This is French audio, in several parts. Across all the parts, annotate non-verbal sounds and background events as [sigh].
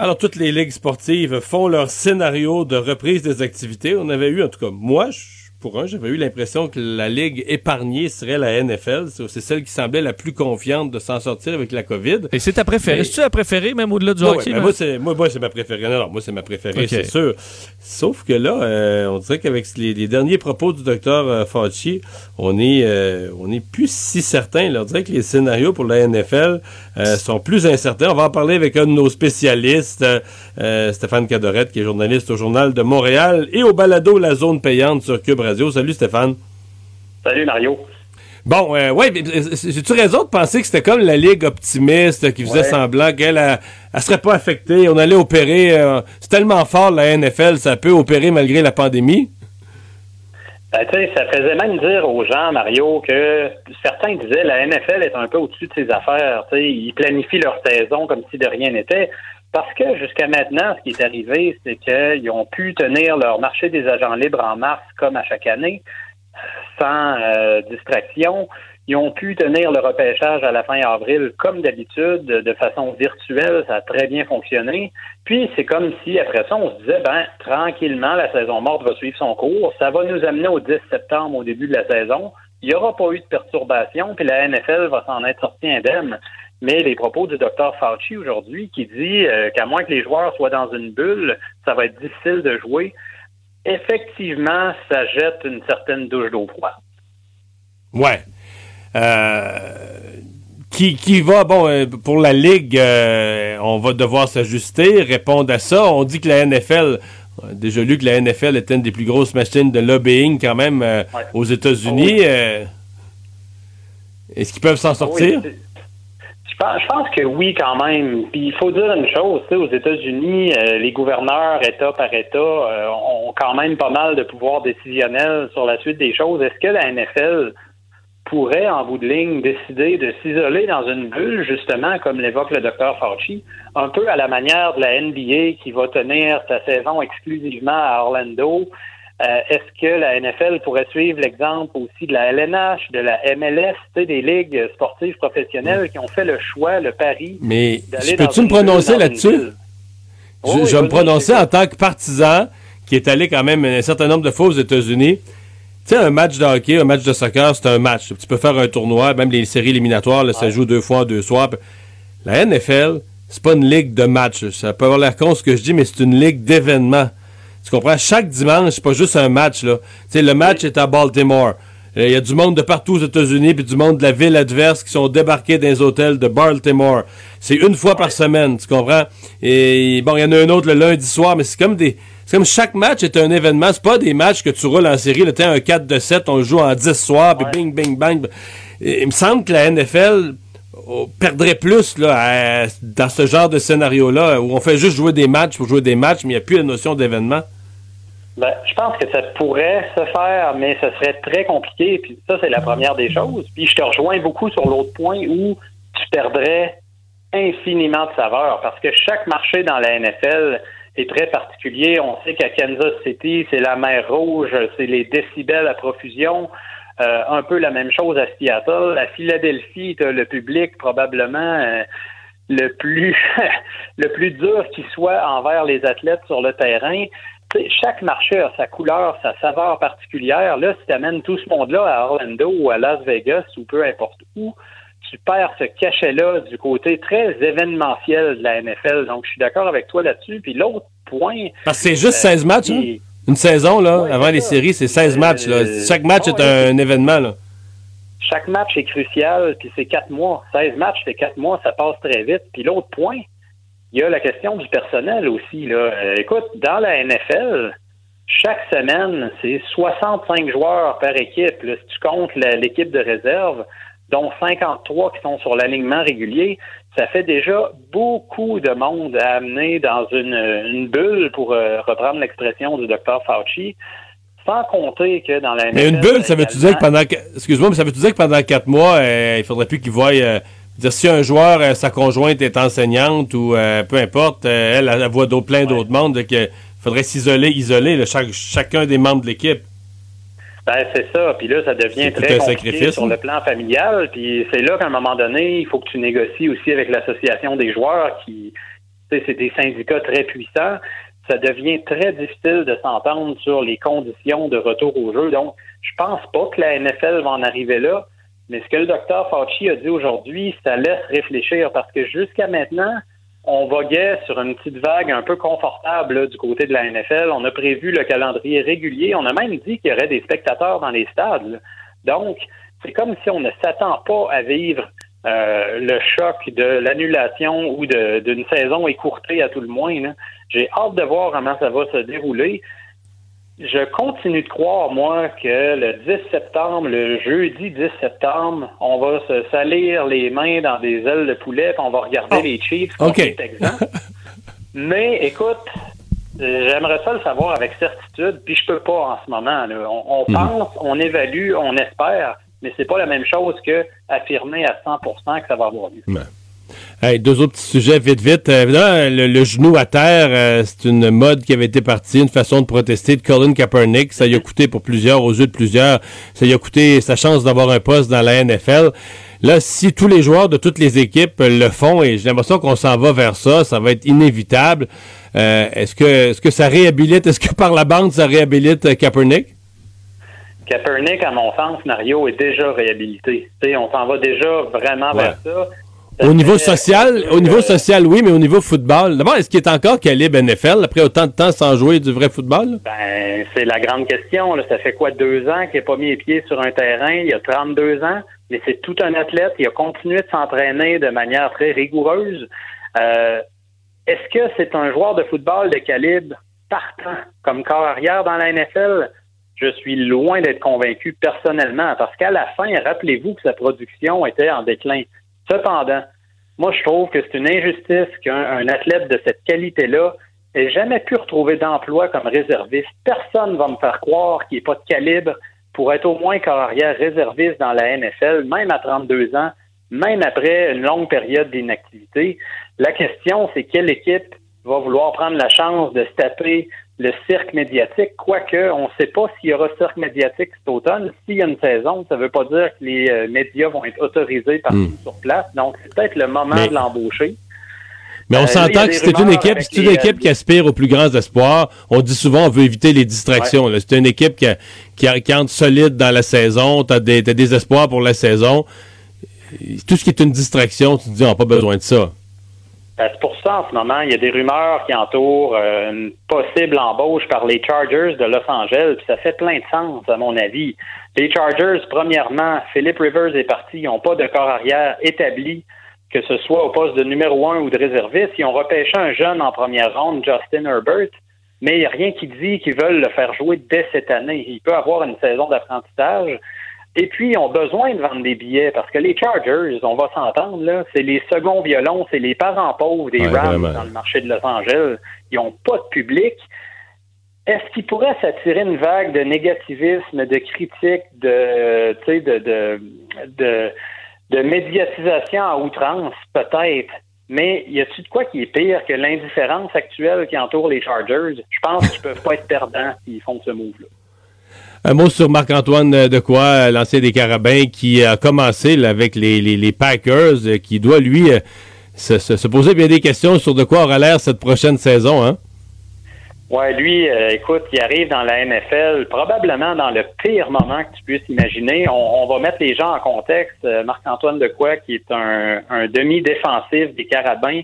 Alors, toutes les ligues sportives font leur scénario de reprise des activités. On avait eu, en tout cas, moi, pour un, j'avais eu l'impression que la ligue épargnée serait la NFL. C'est celle qui semblait la plus confiante de s'en sortir avec la COVID. Et c'est ta préférée. C'est-tu ta préférée, même au-delà du hockey? Ben moi, c'est, moi, moi, c'est ma préférée. Non, non, moi, c'est ma préférée, c'est sûr. Sauf que là, euh, on dirait qu'avec les, derniers propos du docteur euh, Fauci, on est, euh, on est plus si certain. On dirait que les scénarios pour la NFL sont plus incertains. On va en parler avec un de nos spécialistes, Stéphane Cadorette, qui est journaliste au Journal de Montréal et au balado La Zone Payante sur Cube Salut Stéphane. Salut Mario. Bon, euh, ouais, j'ai-tu raison de penser que c'était comme la Ligue optimiste qui faisait semblant qu'elle elle, serait pas affectée, on allait opérer. Euh, c'est tellement fort la NFL, ça peut opérer malgré la pandémie? Ben, ça faisait même dire aux gens, Mario, que certains disaient la NFL est un peu au-dessus de ses affaires. ils planifient leur saison comme si de rien n'était. Parce que jusqu'à maintenant, ce qui est arrivé, c'est qu'ils ont pu tenir leur marché des agents libres en mars comme à chaque année, sans euh, distraction. Ils ont pu tenir le repêchage à la fin avril comme d'habitude, de façon virtuelle. Ça a très bien fonctionné. Puis c'est comme si après ça, on se disait, ben tranquillement, la saison morte va suivre son cours. Ça va nous amener au 10 septembre, au début de la saison. Il n'y aura pas eu de perturbation, puis la NFL va s'en être sortie indemne. Mais les propos du docteur Fauci aujourd'hui qui dit euh, qu'à moins que les joueurs soient dans une bulle, ça va être difficile de jouer. Effectivement, ça jette une certaine douche d'eau froide. Ouais. Euh, qui, qui va, bon, euh, pour la Ligue, on va devoir s'ajuster, répondre à ça. On dit que la NFL, on a déjà lu que la NFL était une des plus grosses machines de lobbying quand même aux États-Unis. Est-ce qu'ils peuvent s'en sortir? Je pense que oui, quand même. Puis il faut dire une chose, aux États-Unis, euh, les gouverneurs, État par État, euh, ont quand même pas mal de pouvoir décisionnel sur la suite des choses. Est-ce que la NFL pourrait, en bout de ligne, décider de s'isoler dans une bulle, justement, comme l'évoque le docteur Fauci, un peu à la manière de la NBA qui va tenir sa saison exclusivement à Orlando, euh, est-ce que la NFL pourrait suivre l'exemple aussi de la LNH, de la MLS, des ligues sportives professionnelles qui ont fait le choix, le pari. Mais peux-tu me prononcer là-dessus? je, vais me prononcer en tant que partisan qui est allé quand même un certain nombre de fois aux États-Unis. Tu sais, un match de hockey, un match de soccer, c'est un match. Tu peux faire un tournoi, même les séries éliminatoires, là, ça joue deux fois deux soirs. La NFL, c'est pas une ligue de match. Ça peut avoir l'air con ce que je dis, mais c'est une ligue d'événements. Tu comprends? Chaque dimanche, c'est pas juste un match, là. sais, le match est à Baltimore. Euh, il y a du monde de partout aux États-Unis, puis du monde de la ville adverse qui sont débarqués dans les hôtels de Baltimore. C'est une fois par semaine, tu comprends? Et bon, il y en a un autre le lundi soir, mais c'est comme des. C'est comme chaque match est un événement. C'est pas des matchs que tu roules en série. Là, un 4 de 7, on joue en 10 soirs, puis bing, bing, bang. il me semble que la NFL oh, perdrait plus là, dans ce genre de scénario-là, où on fait juste jouer des matchs pour jouer des matchs, mais il n'y a plus la notion d'événement. Ben, je pense que ça pourrait se faire, mais ce serait très compliqué. Puis ça, c'est la première des choses. Puis je te rejoins beaucoup sur l'autre point où tu perdrais infiniment de saveur parce que chaque marché dans la NFL est très particulier. On sait qu'à Kansas City, c'est la mer rouge, c'est les décibels à profusion. Euh, un peu la même chose à Seattle. À Philadelphie, tu le public probablement euh, le plus [laughs] le plus dur qui soit envers les athlètes sur le terrain chaque marché a sa couleur, sa saveur particulière. Là, si tu amènes tout ce monde-là à Orlando ou à Las Vegas ou peu importe où, tu perds ce cachet-là du côté très événementiel de la NFL. Donc, je suis d'accord avec toi là-dessus. Puis l'autre point... Parce que c'est juste 16 euh, matchs, hein? Une saison, là, avant les séries, c'est 16 euh, matchs. Là. Chaque match est un, événement. Là. Chaque match est crucial, puis c'est 4 mois. 16 matchs, c'est 4 mois, ça passe très vite. Puis l'autre point, il y a la question du personnel aussi. Là. Euh, écoute, dans la NFL, chaque semaine, c'est 65 joueurs par équipe. si tu comptes l'équipe de réserve, dont 53 qui sont sur l'alignement régulier, ça fait déjà beaucoup de monde à amener dans une, bulle, pour euh, reprendre l'expression du docteur Fauci. Sans compter que dans la NFL... Mais une bulle, ça veut-tu dire que pendant... Excuse-moi, mais ça veut-tu dire que pendant quatre mois, euh, il faudrait plus qu'ils voient dire, si un joueur, euh, sa conjointe est enseignante ou euh, peu importe, euh, elle, elle, voit plein d'autres mondes, qu'il faudrait s'isoler, isoler chacun des membres de l'équipe. Ben, c'est ça. Puis là, ça devient très compliqué sur le plan familial. Puis c'est là qu'à un moment donné, il faut que tu négocies aussi avec l'association des joueurs qui c'est des syndicats très puissants. Ça devient très difficile de s'entendre sur les conditions de retour au jeu. Donc, je pense pas que la NFL va en arriver là. Mais ce que le docteur Fauci a dit aujourd'hui, ça laisse réfléchir parce que jusqu'à maintenant, on voguait sur une petite vague un peu confortable du côté de la NFL. On a prévu le calendrier régulier. On a même dit qu'il y aurait des spectateurs dans les stades. Donc, c'est comme si on ne s'attend pas à vivre euh, le choc de l'annulation ou d'une saison écourtée à tout le moins. J'ai hâte de voir comment ça va se dérouler. Je continue de croire, moi, que le 10 septembre, le jeudi 10 septembre, on va se salir les mains dans des ailes de poulet, puis on va regarder oh. les Chiefs okay. [laughs] Mais écoute, j'aimerais ça le savoir avec certitude, puis je peux pas en ce moment. On, mhm. pense, on évalue, on espère, mais c'est pas la même chose que affirmer à 100% que ça va avoir lieu. Hey, deux autres petits sujets, vite, vite. Euh, le, genou à terre, euh, c'est une mode qui avait été partie, une façon de protester de Colin Kaepernick. Ça y a coûté pour plusieurs, aux yeux de plusieurs, ça y a coûté sa chance d'avoir un poste dans la NFL. Là, si tous les joueurs de toutes les équipes le font, et j'ai l'impression qu'on s'en va vers ça, ça va être inévitable. Euh, est-ce que est-ce que ça réhabilite, est-ce que par la bande, ça réhabilite Kaepernick? Kaepernick, à mon sens, Mario, est déjà réhabilité. on s'en va déjà vraiment vers ça. Au niveau social, au niveau social, oui, mais au niveau football, d'abord, est-ce qu'il est encore calibre NFL après autant de temps sans jouer du vrai football? Ben, c'est la grande question. Ça fait quoi, deux ans qu'il n'a pas mis les pieds sur un terrain? Il y a 32 ans, mais c'est tout un athlète. Il a continué de s'entraîner de manière très rigoureuse. Euh, est-ce que c'est un joueur de football de calibre partant comme corps arrière dans la NFL? Je suis loin d'être convaincu personnellement, parce qu'à la fin, rappelez-vous que sa production était en déclin. Cependant, moi, je trouve que c'est une injustice qu'un athlète de cette qualité-là ait jamais pu retrouver d'emploi comme réserviste. Personne ne va me faire croire qu'il n'est pas de calibre pour être au moins carrière réserviste dans la NFL, même à 32 ans, même après une longue période d'inactivité. La question, c'est quelle équipe va vouloir prendre la chance de se taper le cirque médiatique, quoique on ne sait pas s'il y aura cirque médiatique cet automne. S'il y a une saison, ça ne veut pas dire que les euh, médias vont être autorisés par hmm. sur place. Donc, c'est peut-être le moment de l'embaucher. Mais on euh, s'entend que c'est une équipe, c'est une équipe qui aspire aux plus grands espoirs. On dit souvent on veut éviter les distractions. C'est une équipe qui, qui, entre solide dans la saison. Tu as, des espoirs pour la saison. Tout ce qui est une distraction, tu te dis on n'a pas besoin de ça. Ben, c'est pour ça, en ce moment, il y a des rumeurs qui entourent euh, une possible embauche par les Chargers de Los Angeles, puis ça fait plein de sens, à mon avis. Les Chargers, premièrement, Philip Rivers est parti, ils n'ont pas de corps arrière établi, que ce soit au poste de numéro un ou de réserviste. Ils ont repêché un jeune en première ronde, Justin Herbert, mais il n'y a rien qui dit qu'ils veulent le faire jouer dès cette année. Il peut avoir une saison d'apprentissage. Et puis, ils ont besoin de vendre des billets parce que les Chargers, on va s'entendre, là, c'est les seconds violons, c'est les parents pauvres des Rams dans le marché de Los Angeles. Ils n'ont pas de public. Est-ce qu'ils pourraient s'attirer une vague de négativisme, de critique, de, de, de, de, de médiatisation à outrance? Peut-être? Mais y a-t-il de quoi qui est pire que l'indifférence actuelle qui entoure les Chargers? Je pense qu'ils peuvent pas être perdants s'ils font ce move-là. Un mot sur Marc-Antoine de quoi, l'ancien des Carabins, qui a commencé avec les, Packers, euh, qui doit, lui, euh, se, poser bien des questions sur de quoi aura l'air cette prochaine saison. Hein? Ouais, lui, euh, écoute, il arrive dans la NFL probablement dans le pire moment que tu puisses imaginer. On, va mettre les gens en contexte. Marc-Antoine Decoy, qui est un, un demi-défensif des Carabins,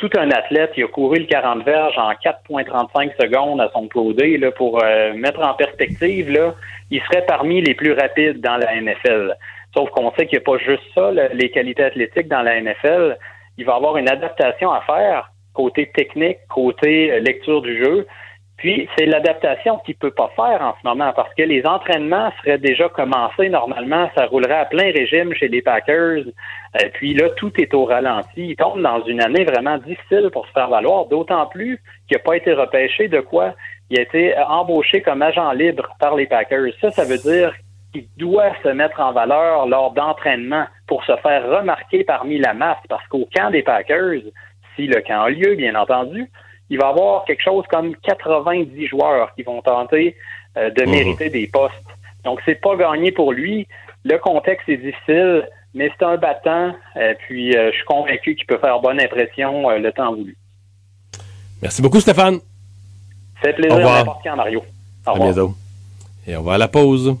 tout un athlète. Il a couru le 40 verges en 4,35 secondes à son clodé. Là, pour euh, mettre en perspective, là, il serait parmi les plus rapides dans la NFL. Sauf qu'on sait qu'il n'y a pas juste ça, les qualités athlétiques dans la NFL. Il va avoir une adaptation à faire côté technique, côté euh, lecture du jeu. Puis, c'est l'adaptation qu'il peut pas faire en ce moment parce que les entraînements seraient déjà commencés normalement. Ça roulerait à plein régime chez les Packers. Puis là, tout est au ralenti. Il tombe dans une année vraiment difficile pour se faire valoir, d'autant plus qu'il n'a pas été repêché de quoi? Il a été embauché comme agent libre par les Packers. Ça, ça veut dire qu'il doit se mettre en valeur lors d'entraînement pour se faire remarquer parmi la masse parce qu'au camp des Packers, si le camp a lieu, bien entendu, il va y avoir quelque chose comme 90 joueurs qui vont tenter euh, de mhm. mériter des postes. Donc, c'est pas gagné pour lui. Le contexte est difficile, mais c'est un battant. Euh, puis, euh, je suis convaincu qu'il peut faire bonne impression le temps voulu. Merci beaucoup, Stéphane. C'est plaisir. Au revoir. Mario. Au revoir. À bientôt. Et on va à la pause.